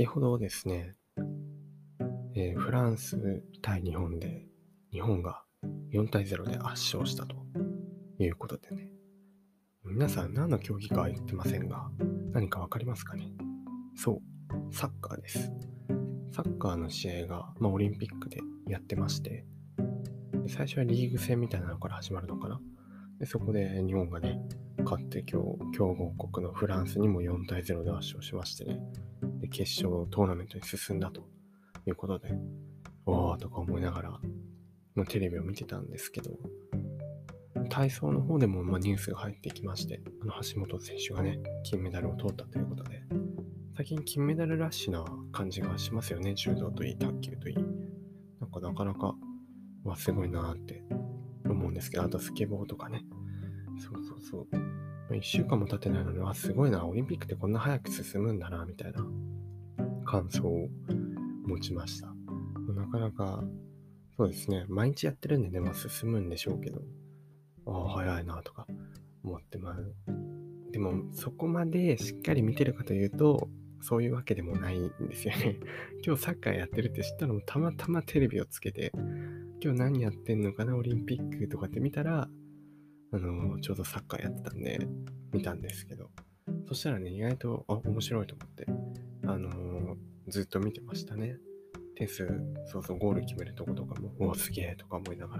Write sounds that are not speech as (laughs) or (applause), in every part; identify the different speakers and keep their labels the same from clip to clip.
Speaker 1: 先ほどですね、えー、フランス対日本で日本が4対0で圧勝したということでね、皆さん何の競技かは言ってませんが、何かわかりますかね？そう、サッカーです。サッカーの試合が、まあ、オリンピックでやってまして、最初はリーグ戦みたいなのから始まるのかな？でそこで日本がね、勝って今日、強豪国のフランスにも4対0で圧勝しましてね、で決勝トーナメントに進んだということで、おーとか思いながら、まあ、テレビを見てたんですけど、体操の方でもまニュースが入ってきまして、あの橋本選手がね、金メダルを取ったということで、最近金メダルラッシュな感じがしますよね、柔道といい、卓球といい。なんかなかなか、わ、すごいなーって思うんですけど、あとスケボーとかね。そうそうそう。1週間も経ってないのに、わ、すごいな、オリンピックってこんな早く進むんだな、みたいな感想を持ちました。なかなか、そうですね、毎日やってるんでね、まあ進むんでしょうけど、ああ、早いな、とか思ってまう。でも、そこまでしっかり見てるかというと、そういうわけでもないんですよね。(laughs) 今日サッカーやってるって知ったのもたまたまテレビをつけて、今日何やってんのかな、オリンピックとかって見たら、あの、ちょうどサッカーやってたんで、見たんですけど、そしたらね、意外と、あ、面白いと思って、あのずっと見てましたね。点数、そうそう、ゴール決めるとことかも、おすげえとか思いなが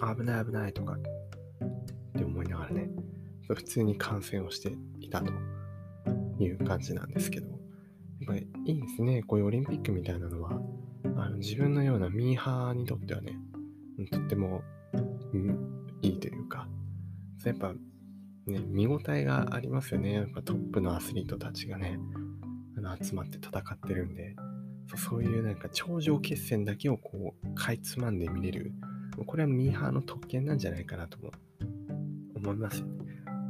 Speaker 1: ら、危ない危ないとか。って思いながらね、普通に観戦をしていたという感じなんですけど、やっぱりいいですね、こういうオリンピックみたいなのは、あの自分のようなミーハーにとってはね、とっても、やっぱね、見応えがありますよね。やっぱトップのアスリートたちがね、あの集まって戦ってるんで、そういうなんか頂上決戦だけをこう、かいつまんで見れる。これはミーハーの特権なんじゃないかなとも思います。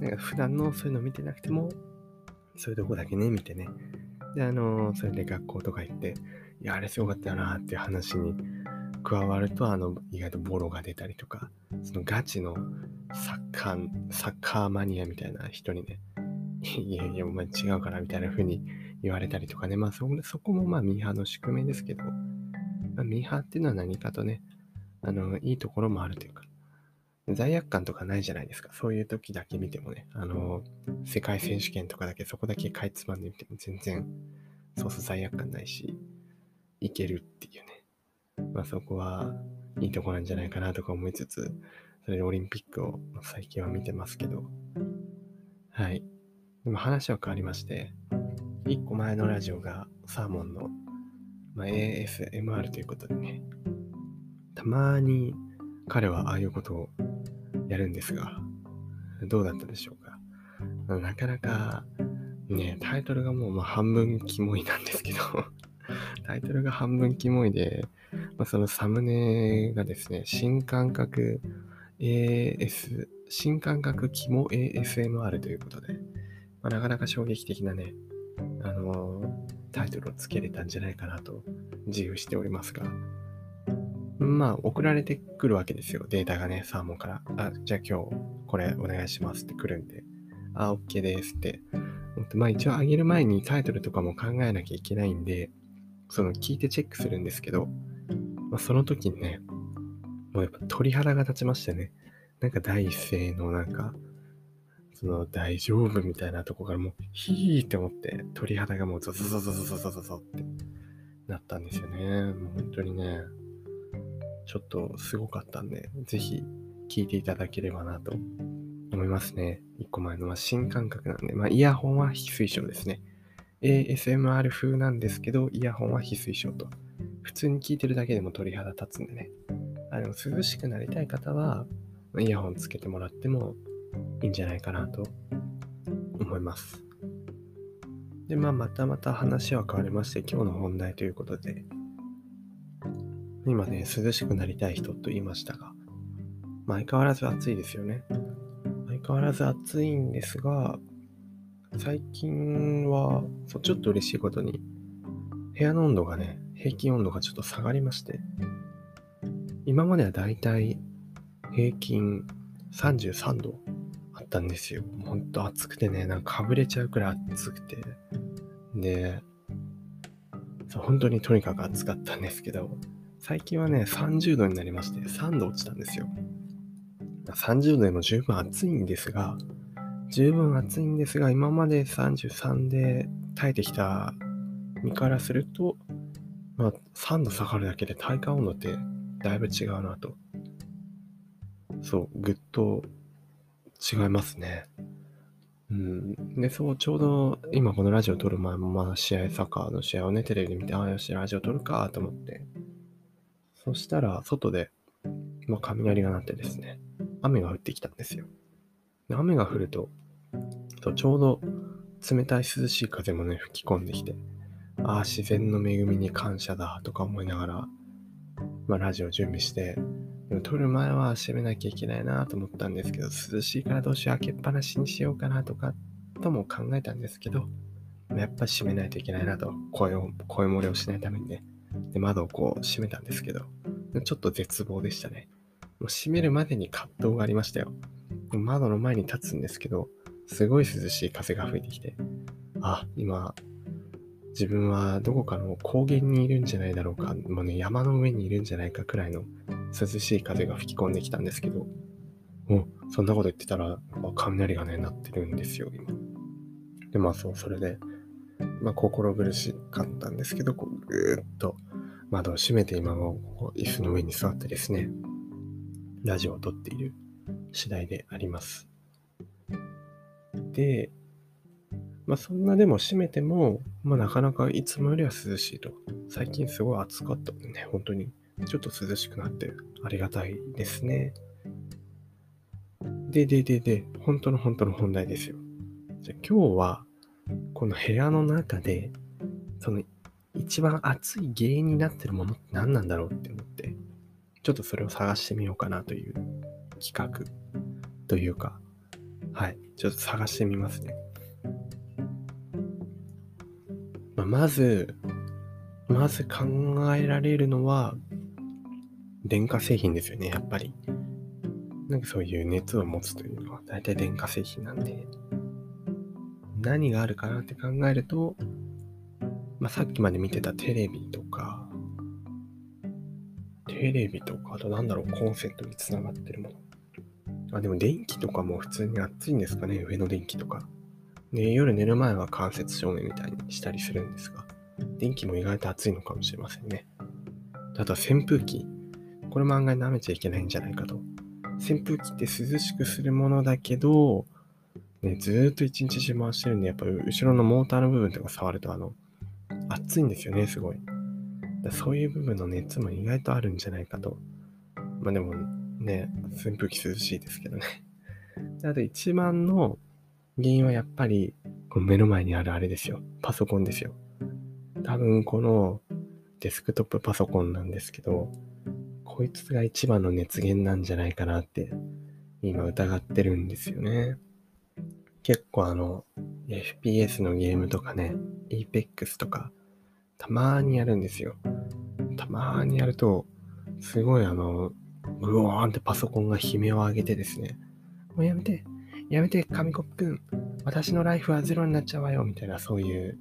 Speaker 1: なんか普段のそういうの見てなくても、そういうとこだけね、見てね。で、あのー、それで学校とか行って、いや、あれすごかったよなっていう話に加わると、あの、意外とボロが出たりとか、そのガチのサッカー、サッカーマニアみたいな人にね、(laughs) いやいや、お前違うからみたいな風に言われたりとかね、まあそそこもまあミーハーの宿命ですけど、まあ、ミーハーっていうのは何かとね、あの、いいところもあるというか、罪悪感とかないじゃないですか。そういう時だけ見てもね、あの、世界選手権とかだけそこだけかいつまんでみても全然、そうそう罪悪感ないし、いけるっていうね。まあそこはいいとこなんじゃないかなとか思いつつ、それでオリンピックを最近は見てますけど、はい。でも話は変わりまして、一個前のラジオがサーモンの、まあ、ASMR ということでね、たまに彼はああいうことをやるんですが、どうだったでしょうか？なかなか、ね、タイトルがもうま半分キモいなんですけど (laughs) タイトルが半分キモいで、まあ、そのサムネがですね、新感覚 AS、新感覚肝 ASMR ということで、まあ、なかなか衝撃的なね、あのー、タイトルをつけれたんじゃないかなと自由しておりますが、まあ、送られてくるわけですよ。データがね、サーモンから。あ、じゃあ今日これお願いしますって来るんで、あ、OK ですって。まあ一応あげる前にタイトルとかも考えなきゃいけないんで、その聞いてチェックするんですけど、まあ、その時にね、もうやっぱ鳥肌が立ちましてね、なんか第一声のなんか、その大丈夫みたいなとこからもうヒーって思って鳥肌がもうゾゾゾゾゾゾゾゾってなったんですよね。もう本当にね、ちょっとすごかったんで、ぜひ聞いていただければなと思いますね。一個前のは新感覚なんで、まあ、イヤホンは非推奨ですね。ASMR 風なんですけど、イヤホンは非推奨と。普通に聞いてるだけでも鳥肌立つんでね。あでも涼しくなりたい方は、イヤホンつけてもらってもいいんじゃないかなと思います。で、まあ、またまた話は変わりまして、今日の本題ということで、今ね、涼しくなりたい人と言いましたが、相変わらず暑いですよね。相変わらず暑いんですが、最近は、そう、ちょっと嬉しいことに、部屋の温度がね、平均温度がちょっと下がりまして、今まではだいたい平均33度あったんですよ。ほんと暑くてね、なんかかぶれちゃうくらい暑くて。で、そう本当にとにかく暑かったんですけど、最近はね、30度になりまして、3度落ちたんですよ。30度でも十分暑いんですが、十分暑いんですが、今まで33で耐えてきた身からすると、まあ、3度下がるだけで体感温度ってだいぶ違うなと。そう、ぐっと違いますね。うん。で、そう、ちょうど今このラジオ撮る前も、まあ、試合、サッカーの試合をね、テレビで見て、ああ、よし、ラジオ撮るかと思って、そしたら、外で、まあ、雷が鳴ってですね、雨が降ってきたんですよ。で雨が降ると、ちょうど冷たい涼しい風もね、吹き込んできて、ああ、自然の恵みに感謝だとか思いながら、まあ、ラジオ準備して、でも撮る前は閉めなきゃいけないなと思ったんですけど、涼しいからどうしよう、開けっぱなしにしようかなとか、とも考えたんですけど、やっぱ閉めないといけないなと、声を、声漏れをしないためにね。で、窓をこう閉めたんですけど、ちょっと絶望でしたね。もう閉めるまでに葛藤がありましたよ。窓の前に立つんですけど、すごい涼しい風が吹いてきて、あ、今、自分はどこかの高原にいるんじゃないだろうか、まあね、山の上にいるんじゃないかくらいの涼しい風が吹き込んできたんですけど、お、そんなこと言ってたら、雷がね、鳴ってるんですよ、今。で、まあそう、それで、まあ心苦しかったんですけど、こうぐーっと窓を閉めて今も椅子の上に座ってですね、ラジオを撮っている次第であります。で、まあそんなでも閉めても、まあなかなかいつもよりは涼しいと。最近すごい暑かったんでね、本当にちょっと涼しくなってありがたいですね。で、で、で、で、本当の本当の本題ですよ。じゃ今日は、この部屋の中で、その一番暑い原因になってるものって何なんだろうって思って、ちょっとそれを探してみようかなという企画というか、はい、ちょっと探してみますね。ま、ず、まず考えられるのは、電化製品ですよね、やっぱり。なんかそういう熱を持つというのは、大体電化製品なんで、何があるかなって考えると、まあ、さっきまで見てたテレビとか、テレビとか、あとなんだろう、コンセントにつながってるもの。あ、でも電気とかも普通に暑いんですかね、上の電気とか。で、夜寝る前は間接照明みたいにしたりするんですが、電気も意外と暑いのかもしれませんね。あとは扇風機。これも案外舐めちゃいけないんじゃないかと。扇風機って涼しくするものだけど、ね、ずーっと一日中回してるんで、やっぱ後ろのモーターの部分とか触ると、あの、暑いんですよね、すごい。そういう部分の熱も意外とあるんじゃないかと。まあでも、ね、扇風機涼しいですけどね。であと一番の原因はやっぱり、この目の前にあるあれですよ。パソコンですよ。多分このデスクトップパソコンなんですけど、こいつが一番の熱源なんじゃないかなって今疑ってるんですよね。結構あの FPS のゲームとかね、Apex とかたまーにやるんですよ。たまーにやると、すごいあの、ブワーンってパソコンが悲鳴を上げてですね、もうやめて、やめて、紙コップくん、私のライフはゼロになっちゃうわよ、みたいな、そういう、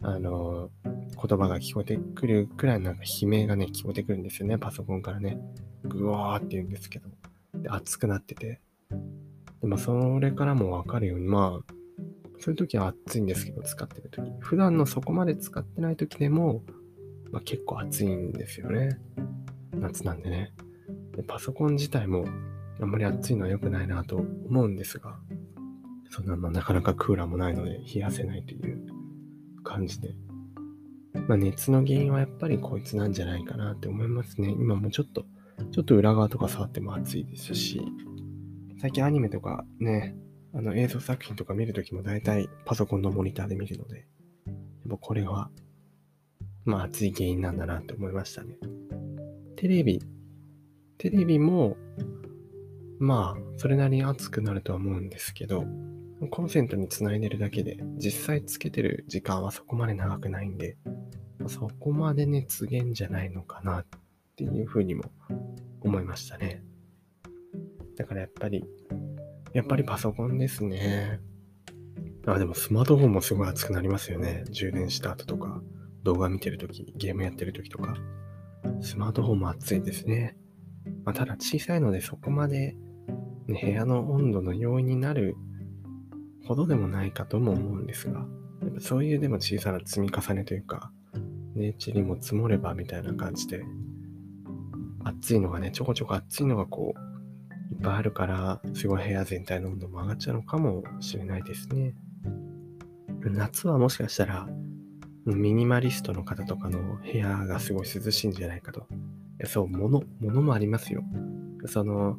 Speaker 1: あの、言葉が聞こえてくるくらいなんか悲鳴がね、聞こえてくるんですよね、パソコンからね。ぐわーって言うんですけど。で、熱くなってて。で、まあ、それからもわかるように、まあ、そういう時は暑いんですけど、使ってる時。普段のそこまで使ってない時でも、まあ、結構暑いんですよね。夏なんでね。でパソコン自体もあんまり暑いのは良くないなと思うんですが、そんな、ま、なかなかクーラーもないので冷やせないという感じで。まあ、熱の原因はやっぱりこいつなんじゃないかなって思いますね。今もちょっと、ちょっと裏側とか触っても暑いですし、最近アニメとかね、あの映像作品とか見るときも大体パソコンのモニターで見るので、やっぱこれは、まあ熱い原因なんだなって思いましたね。テレビ、テレビも、まあ、それなりに熱くなるとは思うんですけど、コンセントにつないでるだけで、実際つけてる時間はそこまで長くないんで、そこまで熱源じゃないのかなっていうふうにも思いましたね。だからやっぱり、やっぱりパソコンですね。あ、でもスマートフォンもすごい熱くなりますよね。充電した後とか。動画見てるとき、ゲームやってるときとか、スマートフォンも暑いですね。まあ、ただ小さいのでそこまで、部屋の温度の要因になるほどでもないかとも思うんですが、やっぱそういうでも小さな積み重ねというか、ね、塵も積もればみたいな感じで、暑いのがね、ちょこちょこ暑いのがこう、いっぱいあるから、すごい部屋全体の温度も上がっちゃうのかもしれないですね。夏はもしかしたら、ミニマリストの方とかの部屋がすごい涼しいんじゃないかと。いやそう、物、物もありますよ。その、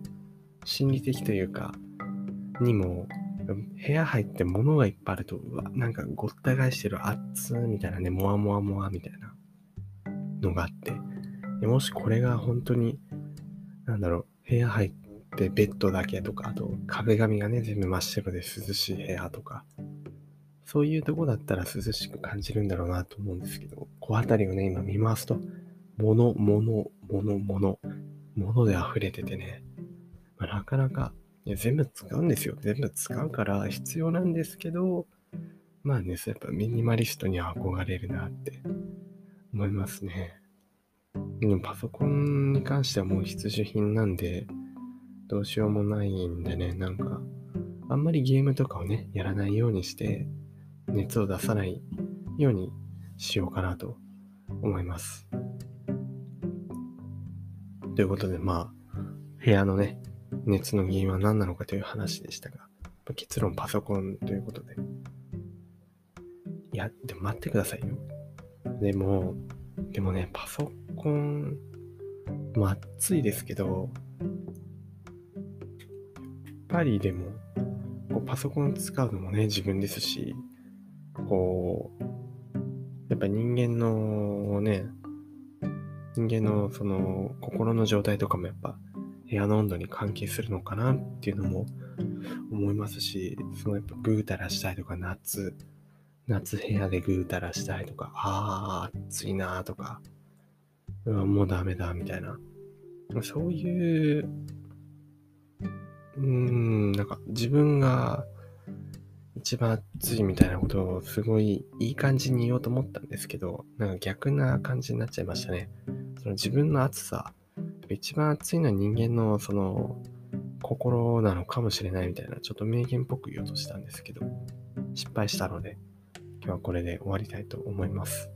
Speaker 1: 心理的というか、にも、部屋入って物がいっぱいあると、うわ、なんかごった返してる熱みたいなね、モワモワモワみたいなのがあって、でもしこれが本当に、なんだろう、部屋入ってベッドだけとか、あと壁紙がね、全部真っ白で涼しい部屋とか、そういうとこだったら涼しく感じるんだろうなと思うんですけど、こうあたりをね、今見回すと、物、物、物、物、物で溢れててね、なかなか、いや全部使うんですよ。全部使うから必要なんですけど、まあね、そうやっぱミニマリストには憧れるなって思いますね。でもパソコンに関してはもう必需品なんで、どうしようもないんでね、なんか、あんまりゲームとかをね、やらないようにして、熱を出さないようにしようかなと思います。ということで、まあ、部屋のね、熱の原因は何なのかという話でしたが、結論パソコンということで。いや、でも待ってくださいよ。でも、でもね、パソコン、まあ、暑いですけど、やっぱりでも、こうパソコン使うのもね、自分ですし、こう、やっぱ人間のね、人間のその心の状態とかもやっぱ部屋の温度に関係するのかなっていうのも思いますし、そのやっぱぐうたらしたいとか夏、夏部屋でぐうたらしたいとか、ああ、暑いなとか、うわ、もうダメだみたいな。そういう、うーん、なんか自分が一番暑いみたいなことをすごいいい感じに言おうと思ったんですけど、なんか逆な感じになっちゃいましたね。その自分の暑さ、一番熱いのは人間のその心なのかもしれないみたいな、ちょっと名言っぽく言おうとしたんですけど、失敗したので、今日はこれで終わりたいと思います。